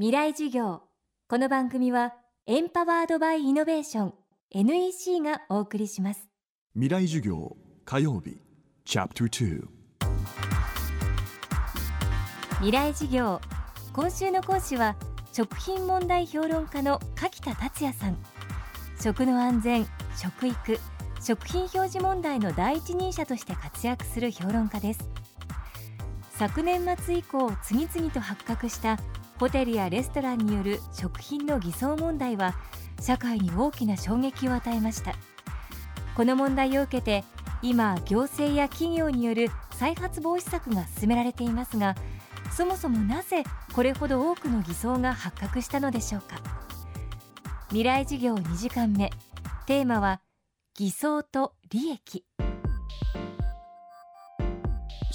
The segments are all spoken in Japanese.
未来授業。この番組はエンパワードバイイノベーション NEC がお送りします。未来授業火曜日チャプター未来授業今週の講師は食品問題評論家の柿田達也さん。食の安全食育食品表示問題の第一人者として活躍する評論家です。昨年末以降次々と発覚したホテルやレストランによる食品の偽装問題は社会に大きな衝撃を与えました。この問題を受けて今行政や企業による再発防止策が進められていますがそもそもなぜこれほど多くの偽装が発覚したのでしょうか。未来事業2時間目。テーマは偽装と利益。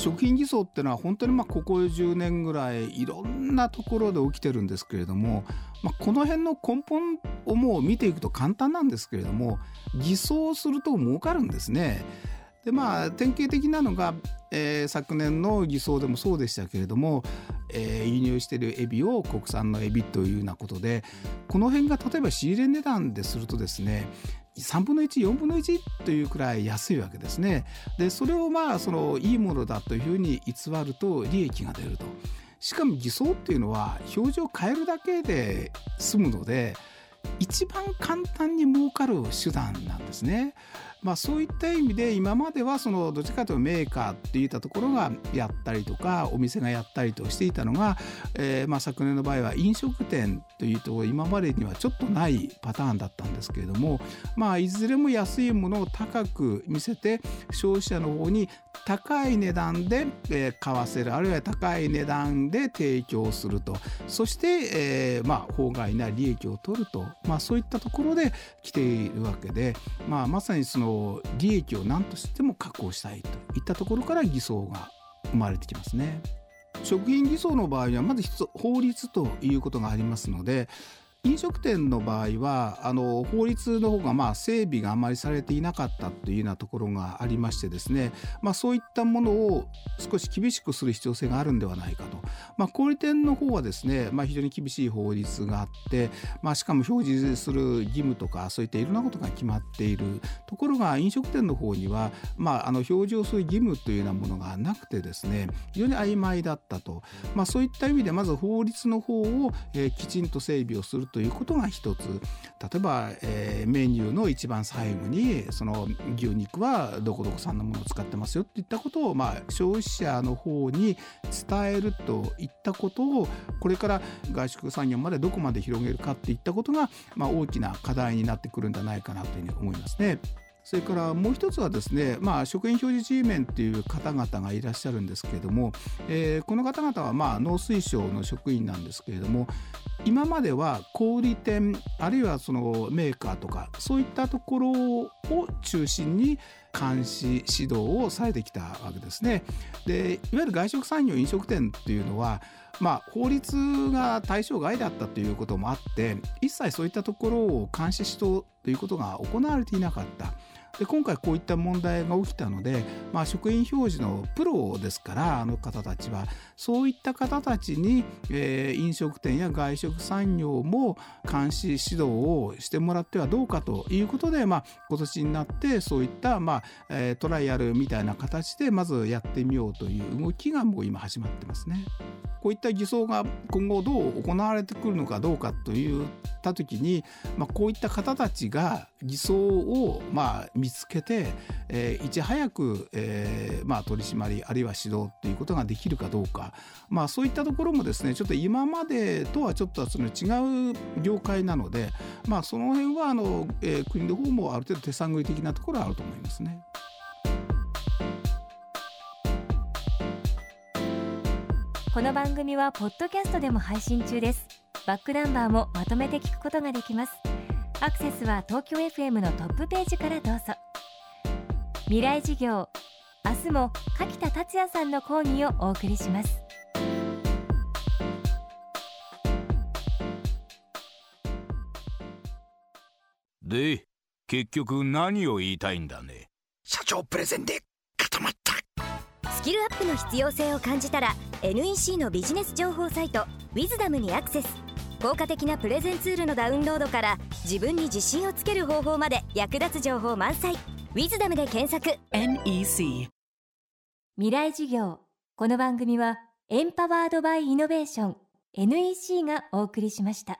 食品偽装っていうのは本当にまあここ10年ぐらいいろんなところで起きてるんですけれども、まあ、この辺の根本をもう見ていくと簡単なんですけれども偽装すると儲かるんですね。でまあ典型的なのが、えー、昨年の偽装でもそうでしたけれども、えー、輸入しているエビを国産のエビというようなことでこの辺が例えば仕入れ値段でするとですね3分の14分の1というくらい安いわけですね。でそれをまあそのいいものだというふうに偽ると利益が出ると。しかも偽装っていうのは表示を変えるだけで済むので一番簡単に儲かる手段なんですね。まあ、そういった意味で今まではそのどっちかというとメーカーっていったところがやったりとかお店がやったりとしていたのが、え、まあ昨年の場合は飲食店というと今までにはちょっとないパターンだったんですけれども、まあ、いずれも安いものを高く見せて消費者の方に高い値段で、えー、買わせるあるいは高い値段で提供すると。そして、えー、まあ法外な利益を取ると、まあ、そういったところで来ているわけで、まあ、まさにその利益を何としても確保したいといったところから偽装が生まれてきますね。食品偽装の場合はまず一つ法律ということがありますので飲食店の場合はあの法律の方がまあ整備があまりされていなかったというようなところがありましてですね、まあ、そういったものを少し厳しくする必要性があるんではないかと、まあ、小売店の方はですね、まあ、非常に厳しい法律があって、まあ、しかも表示する義務とかそういったいろんなことが決まっているところが飲食店の方には、まあ、あの表示をする義務というようなものがなくてですね非常に曖昧だったと、まあ、そういった意味でまず法律の方を、えー、きちんと整備をするということが一つ例えば、えー、メニューの一番最後にその牛肉はどこどこ産のものを使ってますよっていったことを、まあ、消費者の方に伝えるといったことをこれから外食産業までどこまで広げるかっていったことが、まあ、大きな課題になってくるんじゃないかなというふうに思いますね。それからもう一つはですね、まあ、食品表示 G メンという方々がいらっしゃるんですけれども、えー、この方々はまあ農水省の職員なんですけれども今までは小売店あるいはそのメーカーとかそういったところを中心に監視指導をされてきたわけですね。でいわゆる外食産業飲食店っていうのはまあ、法律が対象外だったということもあって一切そういったところを監視指導ということが行われていなかった。で今回こういった問題が起きたので、まあ、食品表示のプロですからあの方たちはそういった方たちに、えー、飲食店や外食産業も監視指導をしてもらってはどうかということで、まあ、今年になってそういった、まあえー、トライアルみたいな形でまずやってみようという動きがもう今始まってますね。こういった偽装が今後どう行われてくるのかどうかといった時に、まあ、こういった方たちが偽装をまあ見つけて、えー、いち早く、えーまあ、取り締まりあるいは指導っていうことができるかどうか、まあ、そういったところもですねちょっと今までとはちょっとその違う業界なので、まあ、その辺はあの、えー、国の方もある程度手探り的なところはあると思いますね。この番組はポッドキャストでも配信中です。バックナンバーもまとめて聞くことができます。アクセスは東京 FM のトップページからどうぞ。未来事業明日も柿田達也さんの講義をお送りします。で結局何を言いたいんだね？社長プレゼンでキルアップの必要性を感じたら NEC のビジネス情報サイト「ウィズダムにアクセス。効果的なプレゼンツールのダウンロードから自分に自信をつける方法まで役立つ情報満載「ウィズダムで検索。NEC 未来授業。この番組はエンパワードバイイノベーション NEC がお送りしました